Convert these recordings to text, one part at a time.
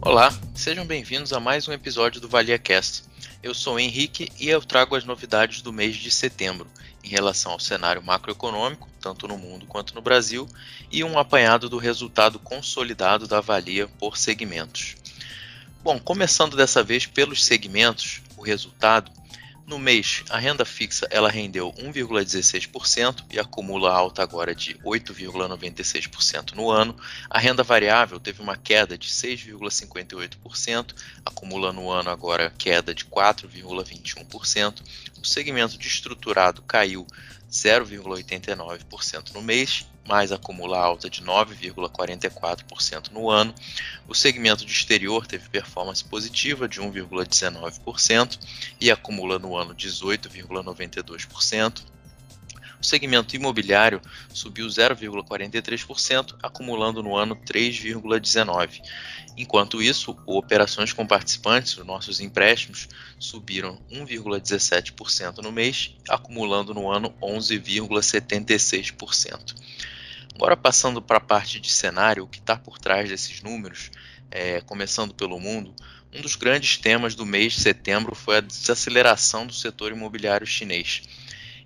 Olá, sejam bem-vindos a mais um episódio do ValiaCast. Eu sou o Henrique e eu trago as novidades do mês de setembro em relação ao cenário macroeconômico, tanto no mundo quanto no Brasil, e um apanhado do resultado consolidado da Valia por segmentos. Bom, começando dessa vez pelos segmentos, o resultado no mês, a renda fixa ela rendeu 1,16% e acumula alta agora de 8,96% no ano. A renda variável teve uma queda de 6,58%, acumula no ano agora queda de 4,21%. O segmento de estruturado caiu 0,89% no mês, mais acumula alta de 9,44% no ano. O segmento de exterior teve performance positiva de 1,19% e acumula no ano 18,92%. O segmento imobiliário subiu 0,43%, acumulando no ano 3,19%. Enquanto isso, operações com participantes, os nossos empréstimos, subiram 1,17% no mês, acumulando no ano 11,76%. Agora, passando para a parte de cenário, o que está por trás desses números, é, começando pelo mundo, um dos grandes temas do mês de setembro foi a desaceleração do setor imobiliário chinês.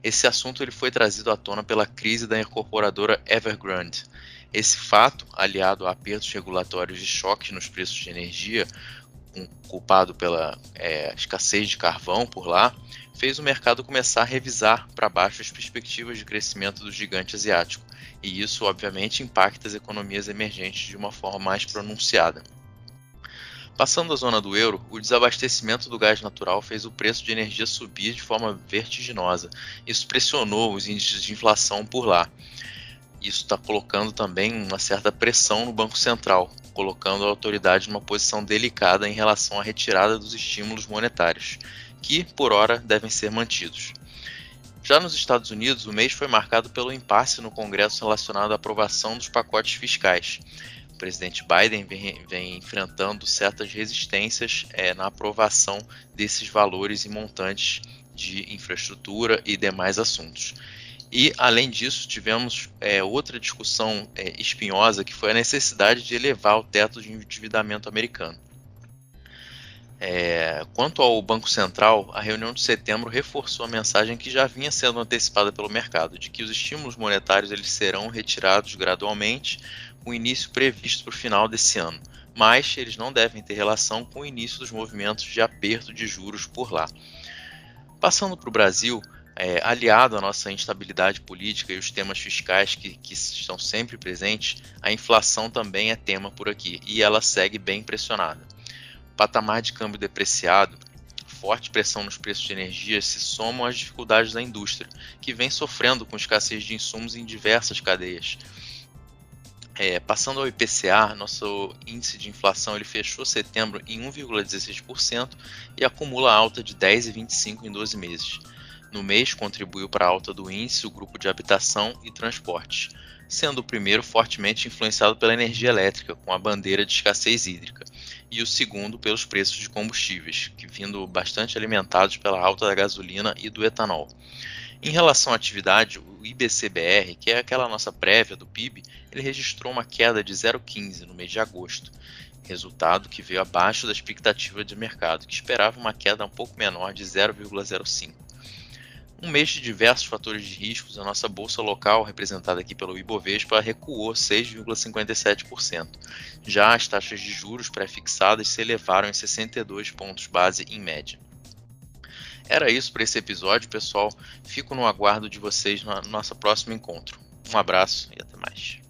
Esse assunto ele foi trazido à tona pela crise da incorporadora Evergrande. Esse fato, aliado a apertos regulatórios e choques nos preços de energia, culpado pela é, escassez de carvão por lá, fez o mercado começar a revisar para baixo as perspectivas de crescimento do gigante asiático, e isso obviamente impacta as economias emergentes de uma forma mais pronunciada. Passando a zona do euro, o desabastecimento do gás natural fez o preço de energia subir de forma vertiginosa. Isso pressionou os índices de inflação por lá. Isso está colocando também uma certa pressão no Banco Central, colocando a autoridade numa posição delicada em relação à retirada dos estímulos monetários, que, por hora, devem ser mantidos. Já nos Estados Unidos, o mês foi marcado pelo impasse no Congresso relacionado à aprovação dos pacotes fiscais presidente Biden vem, vem enfrentando certas resistências é, na aprovação desses valores e montantes de infraestrutura e demais assuntos. E, além disso, tivemos é, outra discussão é, espinhosa que foi a necessidade de elevar o teto de endividamento americano. É, quanto ao Banco Central, a reunião de setembro reforçou a mensagem que já vinha sendo antecipada pelo mercado, de que os estímulos monetários eles serão retirados gradualmente, o início previsto para o final desse ano, mas eles não devem ter relação com o início dos movimentos de aperto de juros por lá. Passando para o Brasil, é, aliado à nossa instabilidade política e os temas fiscais que, que, estão sempre presentes, a inflação também é tema por aqui e ela segue bem pressionada. Patamar de câmbio depreciado, forte pressão nos preços de energia se somam às dificuldades da indústria, que vem sofrendo com escassez de insumos em diversas cadeias. É, passando ao IPCA, nosso índice de inflação ele fechou setembro em 1,16% e acumula alta de 10,25% em 12 meses. No mês, contribuiu para a alta do índice o grupo de habitação e transportes, sendo o primeiro fortemente influenciado pela energia elétrica, com a bandeira de escassez hídrica, e o segundo pelos preços de combustíveis, que vindo bastante alimentados pela alta da gasolina e do etanol. Em relação à atividade, o IBCBR, que é aquela nossa prévia do PIB, ele registrou uma queda de 0,15 no mês de agosto, resultado que veio abaixo da expectativa de mercado, que esperava uma queda um pouco menor de 0,05. Um mês de diversos fatores de riscos, a nossa bolsa local, representada aqui pelo Ibovespa, recuou 6,57%. Já as taxas de juros pré-fixadas se elevaram em 62 pontos base em média. Era isso para esse episódio, pessoal. Fico no aguardo de vocês no nosso próximo encontro. Um abraço e até mais.